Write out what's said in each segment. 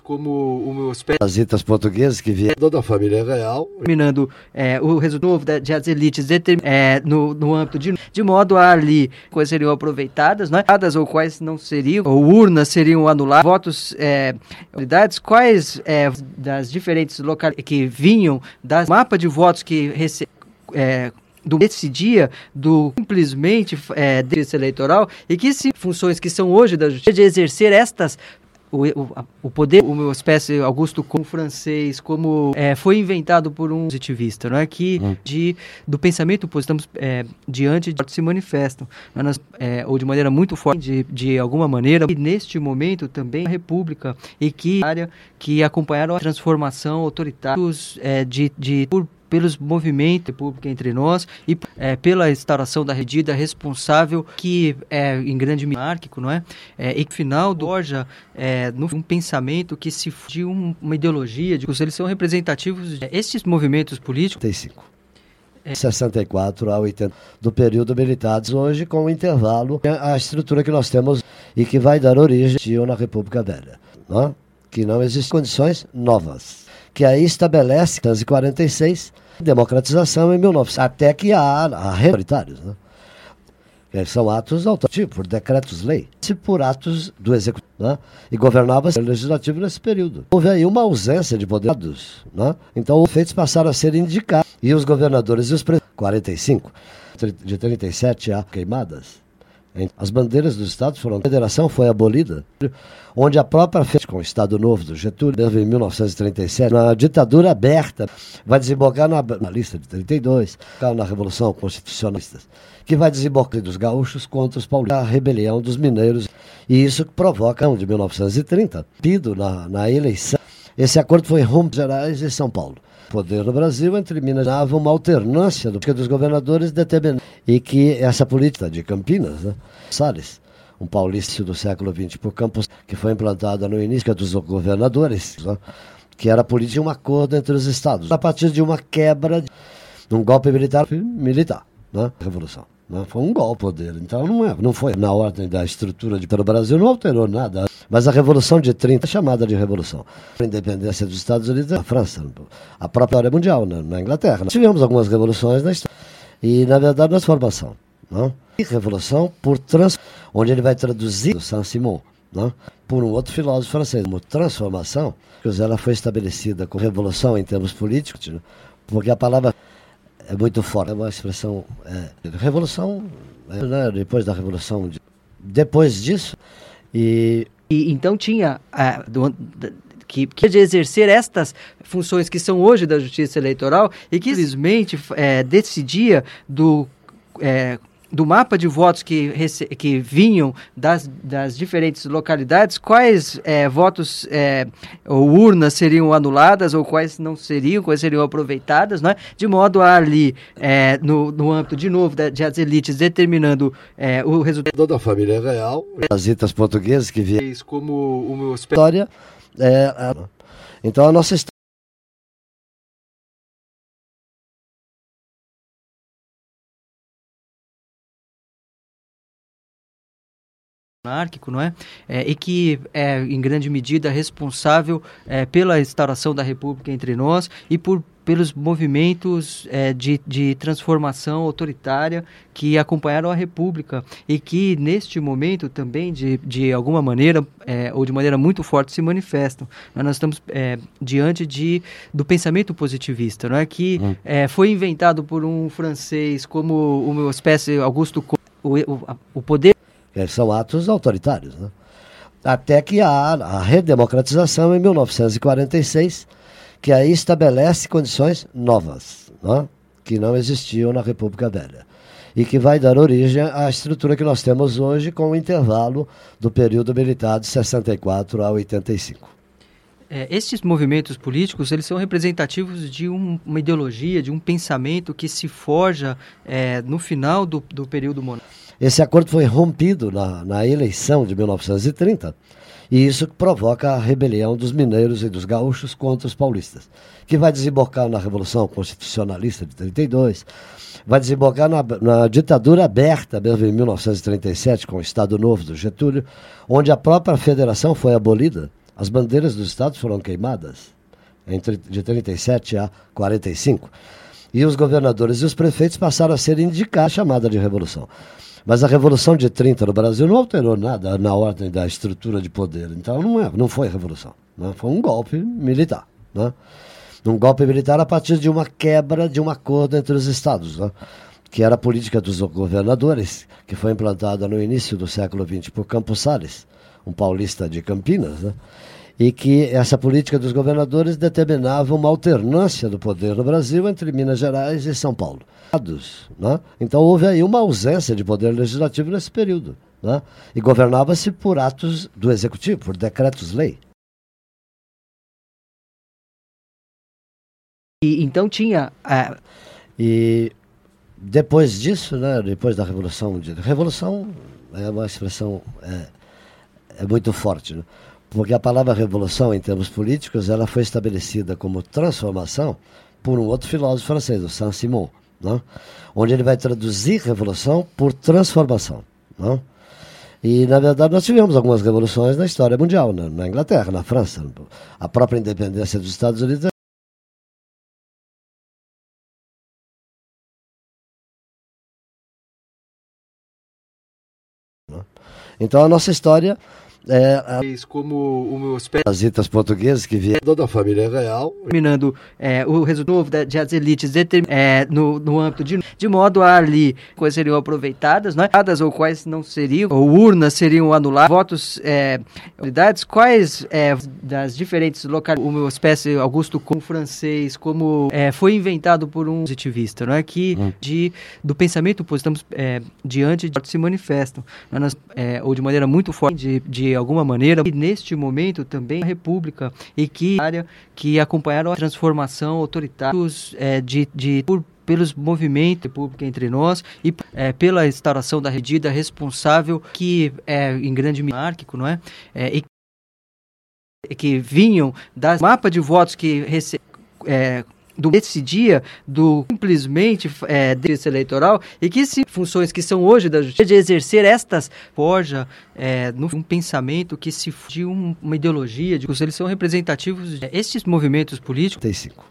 como o meu parasitas portugueses que vieram da família real. Terminando é, o resultado de, de as elites é, no, no âmbito de, de modo a ali quais seriam aproveitadas, né? ou quais não seriam, ou urnas seriam anuladas, votos, é, quais é, das diferentes locais que vinham das mapa de votos que rece, é, do decidia do simplesmente é, desse eleitoral e que se funções que são hoje da justiça de exercer estas o, o, o, poder, uma espécie Augusto como francês, como é, foi inventado por um positivista, não é? Que hum. de do pensamento estamos é, diante de se manifestam, é, ou de maneira muito forte, de, de alguma maneira, e neste momento também a República e que área que acompanharam a transformação autoritária é, de, de por pelos movimentos pública entre nós e é, pela instauração da redida responsável que é em grande monárquico, não é? é e que final do Borja é, um pensamento que se de um, uma ideologia, de eles são representativos de, esses movimentos políticos. 35. É. 64 a 80 do período militar, hoje com o intervalo, a estrutura que nós temos e que vai dar origem na República Velha, não? que não existem condições novas que aí estabelece 1946 democratização em 1900, até que há, há autoritários, né? são atos autoritários, por decretos-lei, por atos do executivo, né? e governava o legislativo nesse período. Houve aí uma ausência de poderes, né? então os feitos passaram a ser indicados, e os governadores e os presidentes, 45, de 37 a queimadas, as bandeiras dos estados foram. A federação foi abolida, onde a própria com o Estado Novo do Getúlio, em 1937, na ditadura aberta, vai desembocar na, na lista de 32, na Revolução Constitucionalista, que vai desembocar dos gaúchos contra os paulistas, a rebelião dos mineiros. E isso provoca, de 1930, pido na, na eleição. Esse acordo foi em Rumos Gerais e São Paulo poder no Brasil, entre Minas dava uma alternância do, dos governadores determinando e que essa política de Campinas, né, Salles, um paulista do século XX por Campos, que foi implantada no início dos governadores, né, que era a política de um acordo entre os estados, a partir de uma quebra, de um golpe militar, militar, né, revolução. Né, foi um golpe dele, então não, é, não foi na ordem da estrutura de, pelo Brasil, não alterou nada. Mas a Revolução de 30 é chamada de Revolução. A independência dos Estados Unidos é a França, a própria área mundial, na, na Inglaterra. Tivemos algumas revoluções na história. E, na verdade, transformação. Não? Revolução por trans, onde ele vai traduzir Saint-Simon não? por um outro filósofo francês. Como transformação, que ela foi estabelecida com revolução em termos políticos, né? porque a palavra é muito forte. É uma expressão. É, revolução, é, né? depois da revolução. De, depois disso, e e então tinha uh, do, que, que de exercer estas funções que são hoje da Justiça Eleitoral e que simplesmente é, decidia do é, do mapa de votos que, que vinham das, das diferentes localidades, quais é, votos é, ou urnas seriam anuladas ou quais não seriam, quais seriam aproveitadas, né? de modo a ali, é, no, no âmbito, de novo, de, de as elites determinando é, o resultado da família real, as itas portuguesas que vieram como o meu história. É, então a nossa monárquico, não é? é? e que é em grande medida responsável é, pela instauração da República entre nós e por pelos movimentos é, de, de transformação autoritária que acompanharam a República e que, neste momento, também, de, de alguma maneira, é, ou de maneira muito forte, se manifestam. Nós estamos é, diante de, do pensamento positivista, não é? que hum. É, foi inventado por um francês como uma espécie, Augusto o, o, o poder são atos autoritários. Né? Até que há a redemocratização em 1946, que aí estabelece condições novas, né? que não existiam na República Velha. E que vai dar origem à estrutura que nós temos hoje, com o intervalo do período militar de 64 a 85. É, estes movimentos políticos eles são representativos de um, uma ideologia, de um pensamento que se forja é, no final do, do período monárquico. Esse acordo foi rompido na, na eleição de 1930 e isso provoca a rebelião dos mineiros e dos gaúchos contra os paulistas, que vai desembocar na Revolução Constitucionalista de 32, vai desembocar na, na ditadura aberta, mesmo em 1937, com o Estado Novo do Getúlio, onde a própria federação foi abolida, As bandeiras dos estados foram queimadas entre, de 37 a 45. E os governadores e os prefeitos passaram a ser indicados chamada de revolução. Mas a Revolução de 30 no Brasil não alterou nada na ordem da estrutura de poder. Então não, é, não foi revolução. Né? Foi um golpe militar. Né? Um golpe militar a partir de uma quebra de um acordo entre os estados. Né? que era a política dos governadores, que foi implantada no início do século XX por Campos Salles, um paulista de Campinas, né? E que essa política dos governadores determinava uma alternância do poder no Brasil entre Minas Gerais e São Paulo. Né? Então houve aí uma ausência de poder legislativo nesse período. Né? E governava-se por atos do executivo, por decretos-lei. E então tinha. Uh... E depois disso, né, depois da Revolução, de, Revolução é uma expressão é, é muito forte, né? Porque a palavra revolução, em termos políticos, ela foi estabelecida como transformação por um outro filósofo francês, o Saint-Simon, né? onde ele vai traduzir revolução por transformação. Né? E, na verdade, nós tivemos algumas revoluções na história mundial, né? na Inglaterra, na França. A própria independência dos Estados Unidos Então a nossa história é, a... como o meu parasitas portugueses que vieram da família real. Terminando é, o resultado de as elites é, no, no âmbito de, de modo a ali quais seriam aproveitadas, não é? ou quais não seriam, ou urnas seriam anuladas, votos, é, quais é, das diferentes locais, o meu espécie Augusto como francês, como é, foi inventado por um positivista, não é? Que hum. de, do pensamento estamos é, diante de se manifestam, é, ou de maneira muito forte de, de alguma maneira, e neste momento também a República e que área que acompanharam a transformação autoritária é, de, de por pelos movimentos pública entre nós e é, pela instauração da medida responsável que é em grande monárquico, não é? é e que vinham das mapa de votos que rece, é, do esse dia do simplesmente é, direito eleitoral e que se funções que são hoje da justiça de exercer estas forja é, um pensamento que se de um, uma ideologia de eles são representativos de estes movimentos políticos 35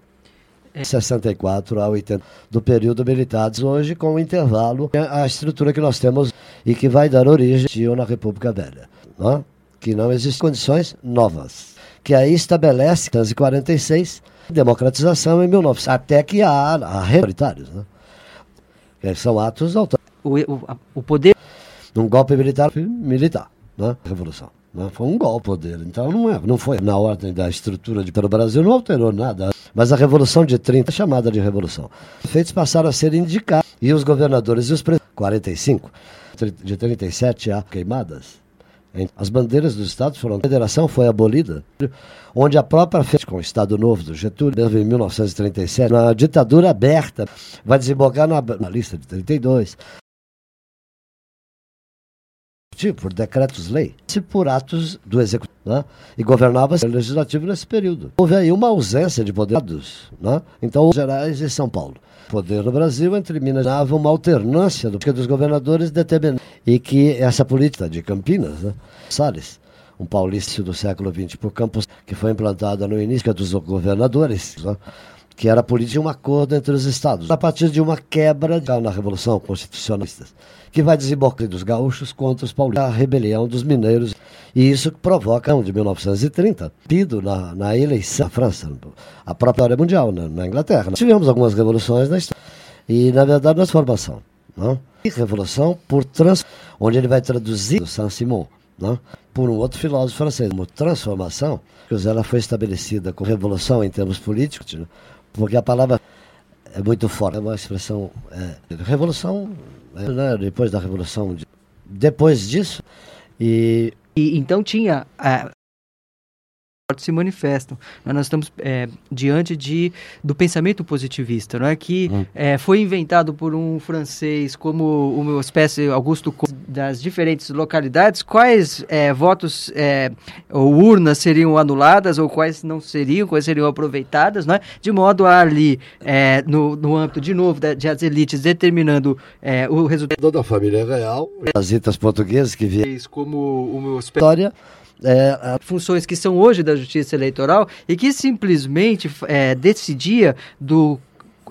é. 64 a 80 do período militar hoje com o intervalo a estrutura que nós temos e que vai dar origem na República Velha não? que não existem condições novas que aí estabelece 1946 democratização em 1900, até que há, há autoritários, né? Que são atos autoritários. O, o, o poder... Um golpe militar, militar, né? Revolução. Né? Foi um golpe poder, então não, é, não foi na ordem da estrutura de pelo Brasil, não alterou nada. Mas a Revolução de 30 é chamada de Revolução. Os feitos passaram a ser indicados e os governadores e os presidentes, 45, de 37 a queimadas, as bandeiras dos estados foram. A federação foi abolida, onde a própria com o Estado Novo do Getúlio, em 1937, na ditadura aberta, vai desembocar na, na lista de 32 por decretos-lei, por atos do executivo, né? e governava-se o legislativo nesse período. Houve aí uma ausência de poderes, né? então, Gerais e São Paulo. Poder no Brasil entre Minas e uma alternância do, dos governadores determinada e que essa política de Campinas, né? Salles, um paulista do século XX por Campos, que foi implantada no início dos governadores, né? que era a política de um acordo entre os estados, a partir de uma quebra na Revolução Constitucionalista, que vai desembocar dos gaúchos contra os paulistas, a rebelião dos mineiros. E isso provoca, de 1930, pido na, na eleição da França, a própria área mundial, na, na Inglaterra. Nós tivemos algumas revoluções na história, e na verdade transformação. Não? E revolução por trans, onde ele vai traduzir o Saint-Simon, não? por um outro filósofo francês, como transformação, ela foi estabelecida como revolução em termos políticos, porque a palavra é muito forte, é uma expressão. É, revolução, é, né, depois da revolução, depois disso, e. e então tinha. Se manifestam. Nós estamos é, diante de, do pensamento positivista, não é que hum. é, foi inventado por um francês como uma espécie Augusto das diferentes localidades. Quais é, votos é, ou urnas seriam anuladas ou quais não seriam, quais seriam aproveitadas, não é? De modo a ali é, no, no âmbito de novo de as elites determinando é, o resultado da família real, as portuguesas que vieram como o meu história é, funções que são hoje da Justiça Eleitoral e que simplesmente é, decidia do,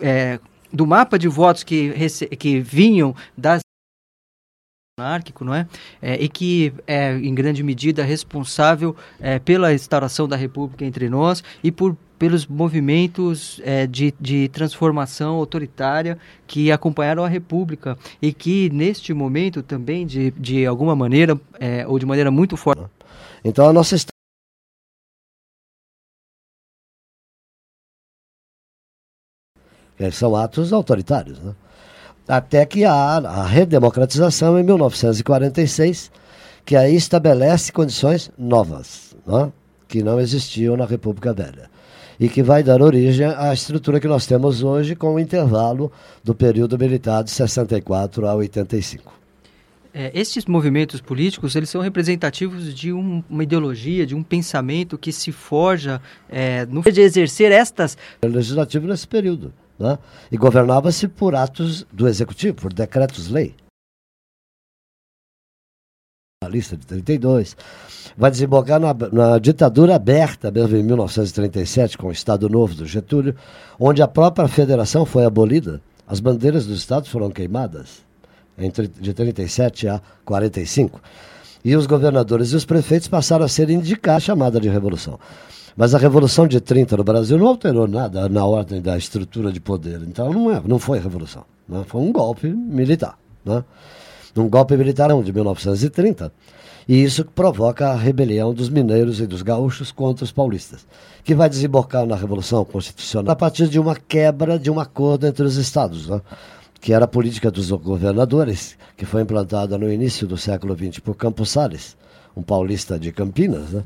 é, do mapa de votos que, que vinham das monárquico, não é? é? e que é em grande medida responsável é, pela instauração da República entre nós e por pelos movimentos é, de, de transformação autoritária que acompanharam a República e que neste momento também de, de alguma maneira é, ou de maneira muito forte então a nossa são atos autoritários, né? Até que há a redemocratização em 1946, que aí estabelece condições novas, né? que não existiam na República Velha. E que vai dar origem à estrutura que nós temos hoje, com o intervalo do período militar de 64 a 85. É, estes movimentos políticos eles são representativos de um, uma ideologia, de um pensamento que se forja é, no de exercer estas legislativo nesse período, né? e governava-se por atos do executivo, por decretos-lei. A lista de 32 vai desembocar na, na ditadura aberta, mesmo em 1937, com o Estado Novo do Getúlio, onde a própria federação foi abolida, as bandeiras dos estados foram queimadas entre, de 37 a 45. E os governadores e os prefeitos passaram a ser indicar a chamada de revolução. Mas a Revolução de 30 no Brasil não alterou nada na ordem da estrutura de poder. Então não, é, não foi revolução. Né? Foi um golpe militar. Né? Um golpe militar de 1930. E isso provoca a rebelião dos mineiros e dos gaúchos contra os paulistas, que vai desembocar na Revolução Constitucional a partir de uma quebra de um acordo entre os estados. Né? Que era a política dos governadores, que foi implantada no início do século XX por Campos Salles, um paulista de Campinas, né?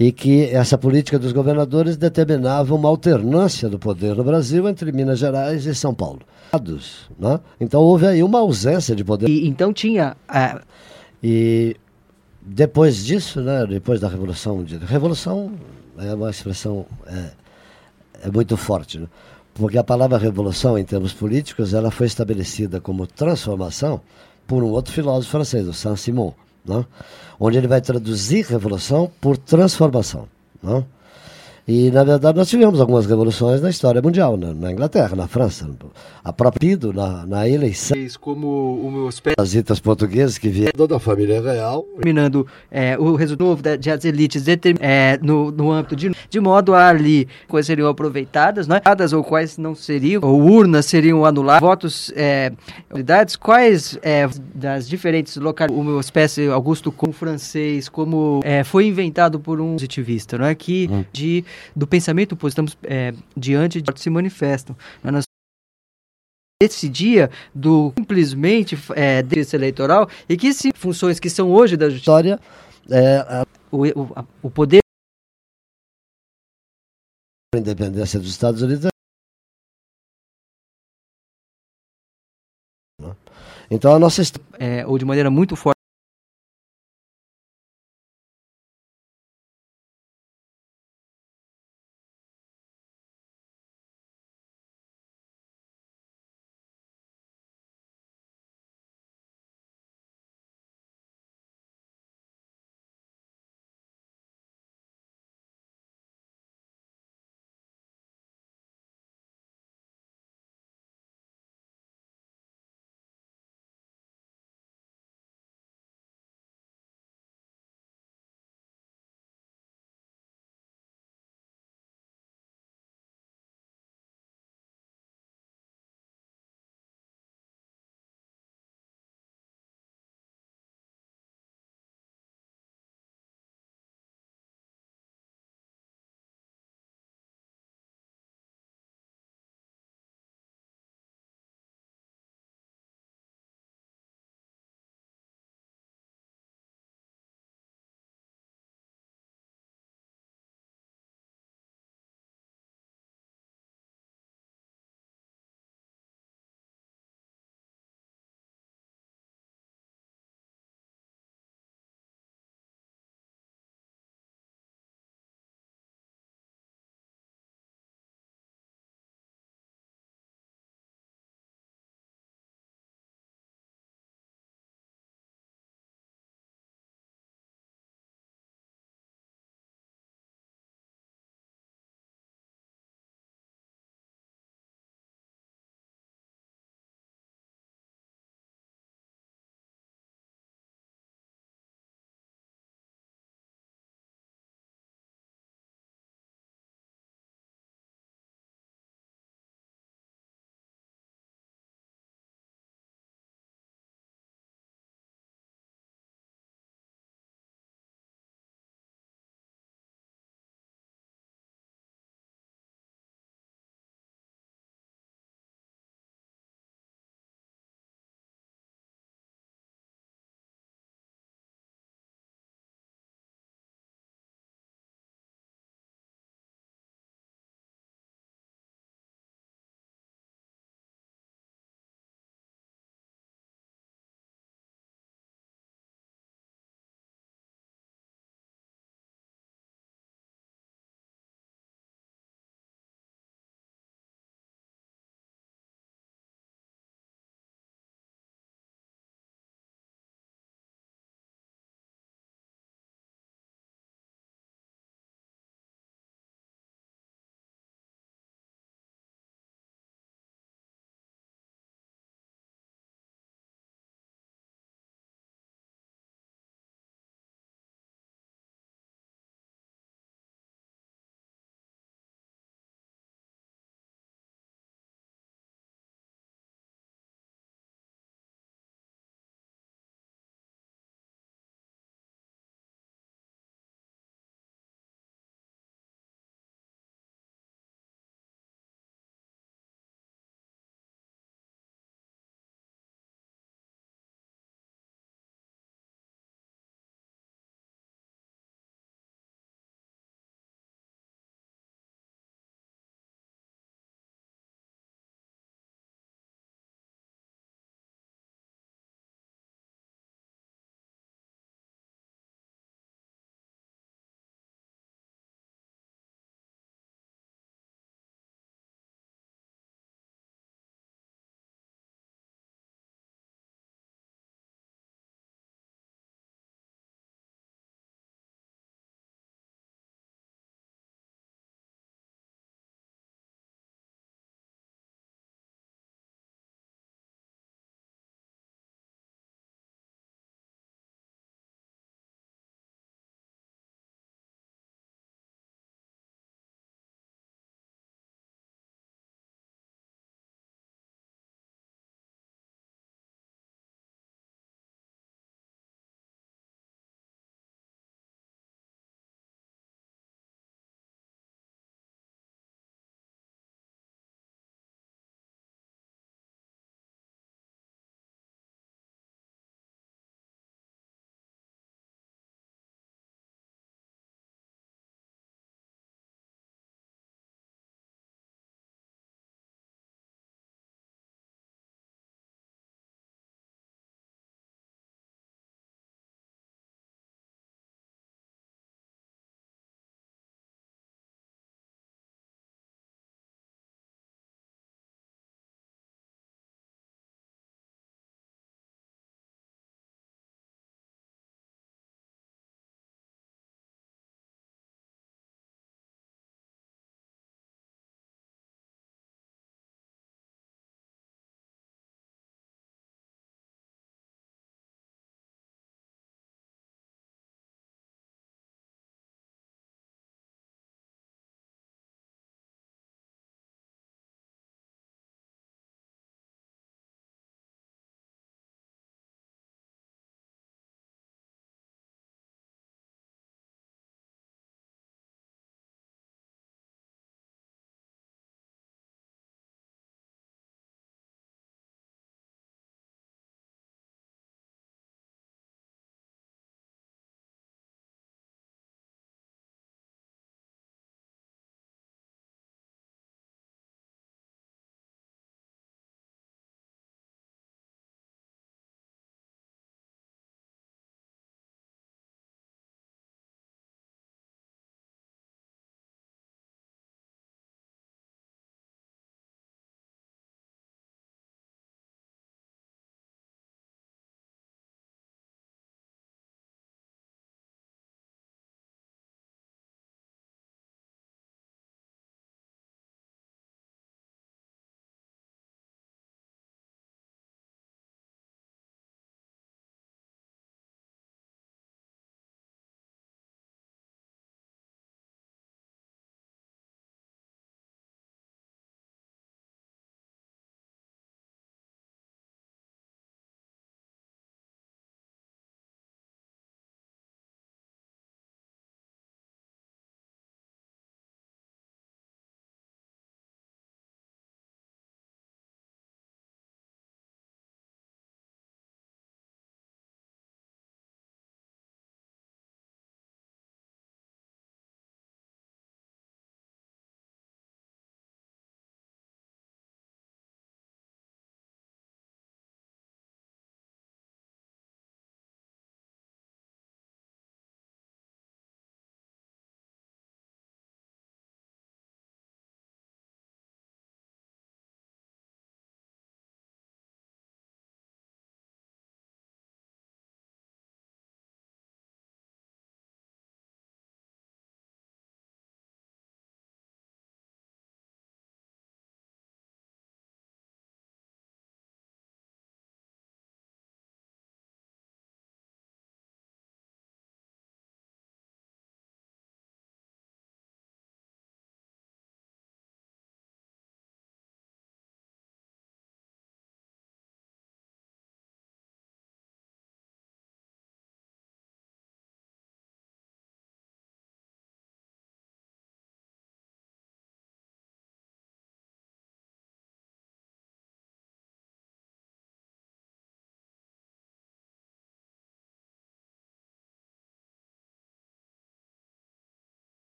e que essa política dos governadores determinava uma alternância do poder no Brasil entre Minas Gerais e São Paulo. Né? Então houve aí uma ausência de poder. E, então tinha. Uh... E depois disso, né, depois da Revolução, de, Revolução é uma expressão é, é muito forte. Né? Porque a palavra revolução, em termos políticos, ela foi estabelecida como transformação por um outro filósofo francês, o Saint-Simon, né? onde ele vai traduzir revolução por transformação. Né? E, na verdade, nós tivemos algumas revoluções na história mundial, na, na Inglaterra, na França, a própria Pido, na, na eleição. Como os parasitas portugueses que vieram da família real. Terminando é, o resultado das elites é, no, no âmbito de, de modo a ali coisas seriam aproveitadas, não é? ou quais não seriam, ou urnas seriam anuladas, votos, é, quais é, das diferentes locais, uma espécie Augusto como francês, como é, foi inventado por um positivista, não é? Que hum. de do pensamento oposto, estamos é, diante de se manifestam. Nós decidia do simplesmente é, desse eleitoral e que se, funções que são hoje da história é, a, o, o, a, o poder a independência dos Estados Unidos então a nossa é, ou de maneira muito forte